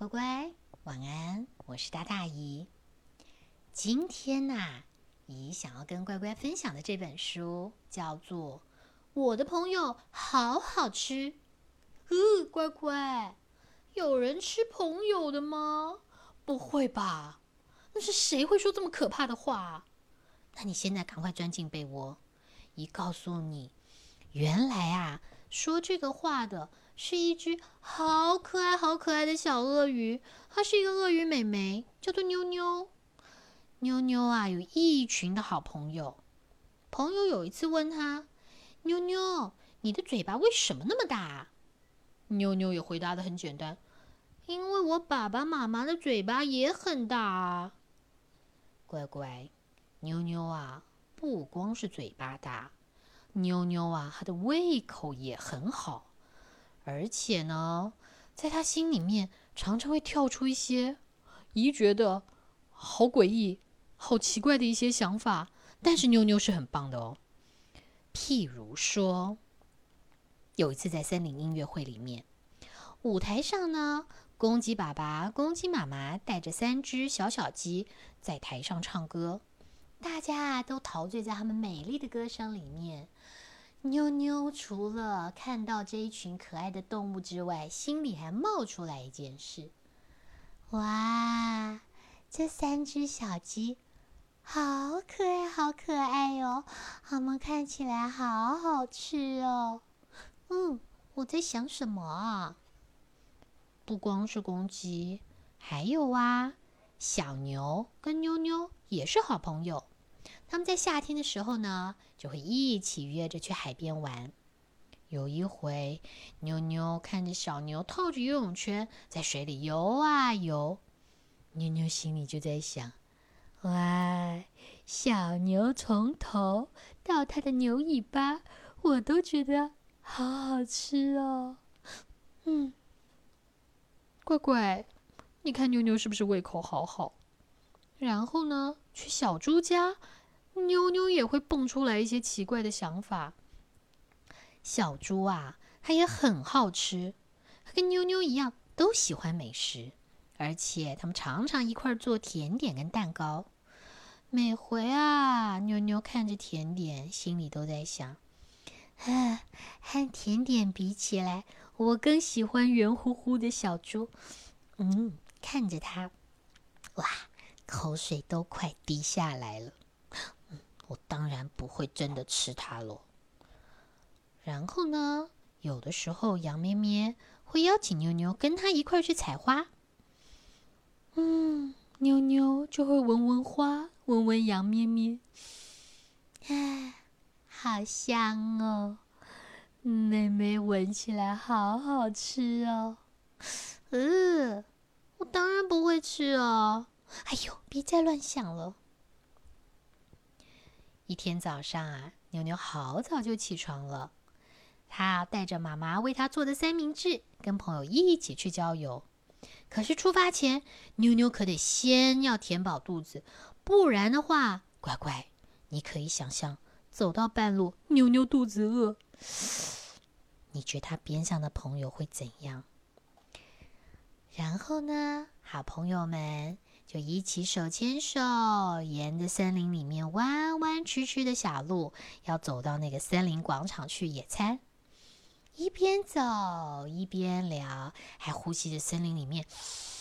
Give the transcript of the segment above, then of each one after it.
乖乖，晚安！我是大大姨。今天呐，姨想要跟乖乖分享的这本书叫做《我的朋友好好吃》。呃，乖乖，有人吃朋友的吗？不会吧？那是谁会说这么可怕的话？那你现在赶快钻进被窝。姨告诉你，原来啊，说这个话的。是一只好可爱、好可爱的小鳄鱼，它是一个鳄鱼美眉，叫做妞妞。妞妞啊，有一群的好朋友。朋友有一次问他：“妞妞，你的嘴巴为什么那么大？”妞妞也回答的很简单：“因为我爸爸妈妈的嘴巴也很大啊。”乖乖，妞妞啊，不光是嘴巴大，妞妞啊，她的胃口也很好。而且呢，在他心里面常常会跳出一些咦觉得好诡异、好奇怪的一些想法。但是妞妞是很棒的哦。譬如说，有一次在森林音乐会里面，舞台上呢，公鸡爸爸、公鸡妈妈带着三只小小鸡在台上唱歌，大家都陶醉在他们美丽的歌声里面。妞妞除了看到这一群可爱的动物之外，心里还冒出来一件事：哇，这三只小鸡好可爱，好可爱哟！它们看起来好好吃哦。嗯，我在想什么啊？不光是公鸡，还有啊，小牛跟妞妞也是好朋友。他们在夏天的时候呢，就会一起约着去海边玩。有一回，妞妞看着小牛套着游泳圈在水里游啊游，妞妞心里就在想：哇，小牛从头到它的牛尾巴，我都觉得好好吃哦。嗯，乖乖，你看妞妞是不是胃口好好？然后呢，去小猪家。妞妞也会蹦出来一些奇怪的想法。小猪啊，它也很好吃，它跟妞妞一样，都喜欢美食，而且他们常常一块做甜点跟蛋糕。每回啊，妞妞看着甜点，心里都在想：啊，和甜点比起来，我更喜欢圆乎乎的小猪。嗯，看着它，哇，口水都快滴下来了。我当然不会真的吃它了。然后呢，有的时候羊咩咩会邀请妞妞跟他一块去采花。嗯，妞妞就会闻闻花，闻闻羊咩咩。哎，好香哦！妹妹闻起来好好吃哦。嗯，我当然不会吃哦。哎呦，别再乱想了。一天早上啊，妞妞好早就起床了。她带着妈妈为她做的三明治，跟朋友一起去郊游。可是出发前，妞妞可得先要填饱肚子，不然的话，乖乖，你可以想象，走到半路，妞妞肚子饿，你觉得她边上的朋友会怎样？然后呢，好朋友们。就一起手牵手，沿着森林里面弯弯曲曲的小路，要走到那个森林广场去野餐。一边走一边聊，还呼吸着森林里面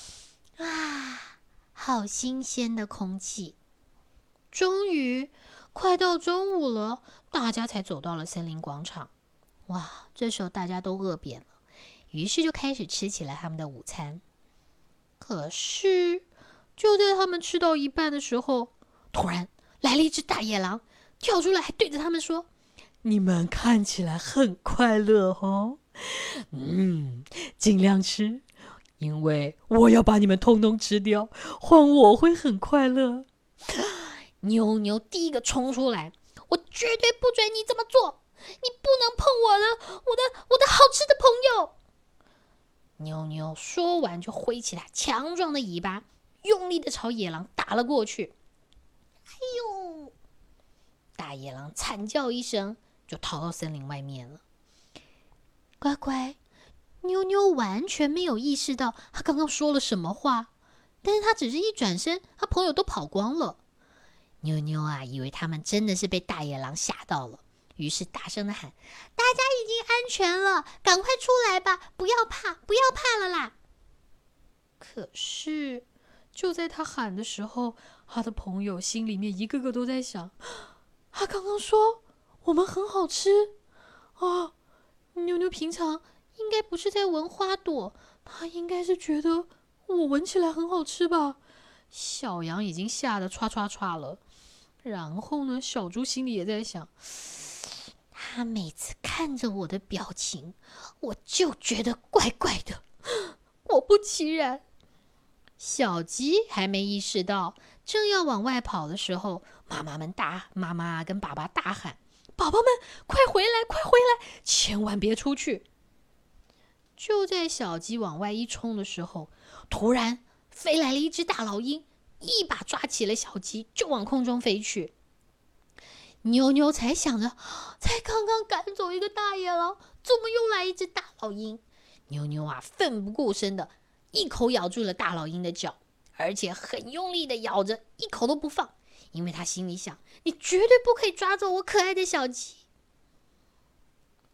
啊，好新鲜的空气。终于快到中午了，大家才走到了森林广场。哇，这时候大家都饿扁了，于是就开始吃起了他们的午餐。可是。就在他们吃到一半的时候，突然来了一只大野狼，跳出来还对着他们说：“你们看起来很快乐哦，嗯，尽量吃，因为我要把你们通通吃掉，换我会很快乐。”妞妞第一个冲出来：“我绝对不准你这么做，你不能碰我的，我的，我的好吃的朋友。”妞妞说完就挥起它强壮的尾巴。用力的朝野狼打了过去，哎呦！大野狼惨叫一声，就逃到森林外面了。乖乖，妞妞完全没有意识到他刚刚说了什么话，但是他只是一转身，他朋友都跑光了。妞妞啊，以为他们真的是被大野狼吓到了，于是大声的喊：“大家已经安全了，赶快出来吧！不要怕，不要怕了啦！”可是，就在他喊的时候，他的朋友心里面一个个都在想：他刚刚说我们很好吃啊！妞妞平常应该不是在闻花朵，他应该是觉得我闻起来很好吃吧？小羊已经吓得唰唰唰了。然后呢，小猪心里也在想：他每次看着我的表情，我就觉得怪怪的。果不其然，小鸡还没意识到，正要往外跑的时候，妈妈们大妈妈跟爸爸大喊：“宝宝们，快回来，快回来，千万别出去！”就在小鸡往外一冲的时候，突然飞来了一只大老鹰。一把抓起了小鸡，就往空中飞去。妞妞才想着，才刚刚赶走一个大野狼，怎么又来一只大老鹰？妞妞啊，奋不顾身的一口咬住了大老鹰的脚，而且很用力的咬着，一口都不放，因为他心里想：你绝对不可以抓走我可爱的小鸡。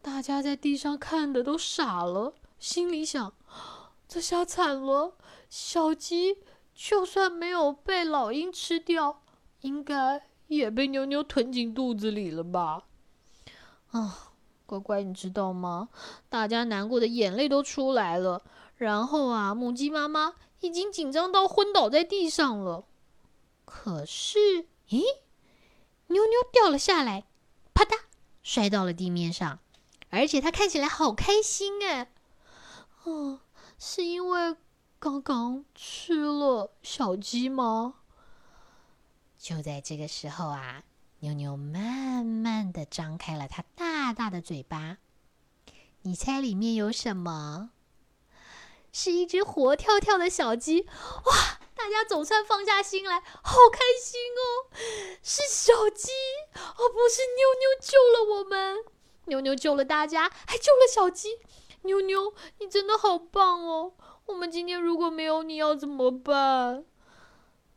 大家在地上看的都傻了，心里想：这下惨了，小鸡。就算没有被老鹰吃掉，应该也被妞妞吞进肚子里了吧？啊，乖乖，你知道吗？大家难过的眼泪都出来了。然后啊，母鸡妈妈已经紧张到昏倒在地上了。可是，咦，妞妞掉了下来，啪嗒，摔到了地面上，而且它看起来好开心哎。哦，是因为。刚刚吃了小鸡吗？就在这个时候啊，妞妞慢慢的张开了它大大大的嘴巴。你猜里面有什么？是一只活跳跳的小鸡！哇，大家总算放下心来，好开心哦！是小鸡，哦，不是妞妞救了我们，妞妞救了大家，还救了小鸡。妞妞，你真的好棒哦！我们今天如果没有你要怎么办？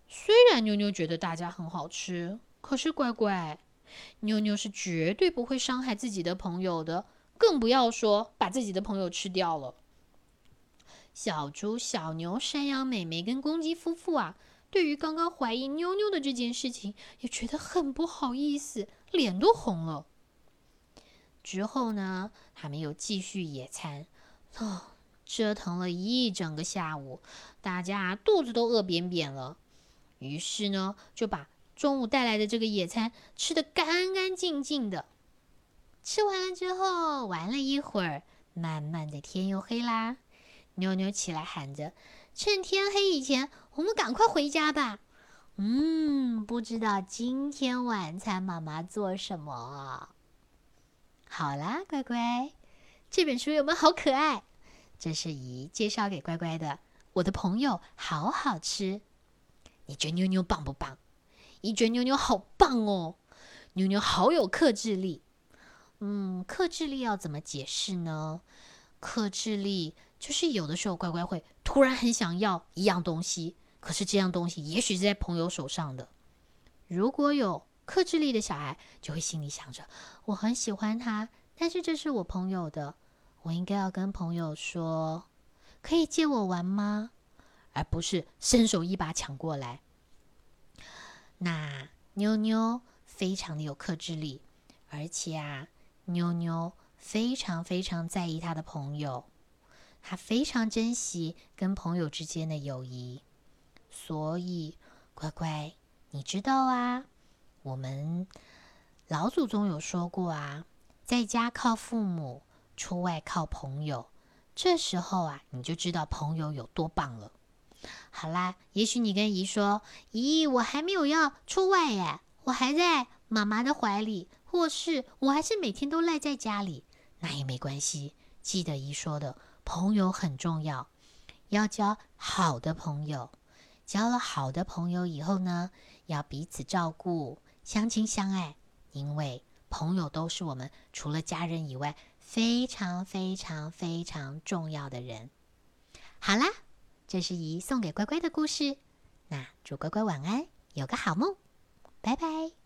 虽然妞妞觉得大家很好吃，可是乖乖，妞妞是绝对不会伤害自己的朋友的，更不要说把自己的朋友吃掉了。小猪、小牛、山羊、美美跟公鸡夫妇啊，对于刚刚怀疑妞妞的这件事情，也觉得很不好意思，脸都红了。之后呢，他们又继续野餐，哦。折腾了一整个下午，大家肚子都饿扁扁了。于是呢，就把中午带来的这个野餐吃得干干净净的。吃完了之后，玩了一会儿，慢慢的天又黑啦。妞妞起来喊着：“趁天黑以前，我们赶快回家吧。”嗯，不知道今天晚餐妈妈做什么？好啦，乖乖，这本书有没有好可爱？这是姨介绍给乖乖的，我的朋友好好吃。你觉得妞妞棒不棒？姨觉得妞妞好棒哦，妞妞好有克制力。嗯，克制力要怎么解释呢？克制力就是有的时候乖乖会突然很想要一样东西，可是这样东西也许是在朋友手上的。如果有克制力的小孩，就会心里想着我很喜欢他，但是这是我朋友的。我应该要跟朋友说，可以借我玩吗？而不是伸手一把抢过来。那妞妞非常的有克制力，而且啊，妞妞非常非常在意她的朋友，她非常珍惜跟朋友之间的友谊。所以，乖乖，你知道啊，我们老祖宗有说过啊，在家靠父母。出外靠朋友，这时候啊，你就知道朋友有多棒了。好啦，也许你跟姨说：“姨，我还没有要出外耶，我还在妈妈的怀里，或是我还是每天都赖在家里。”那也没关系，记得姨说的，朋友很重要，要交好的朋友。交了好的朋友以后呢，要彼此照顾，相亲相爱，因为朋友都是我们除了家人以外。非常非常非常重要的人。好啦，这是姨送给乖乖的故事。那祝乖乖晚安，有个好梦，拜拜。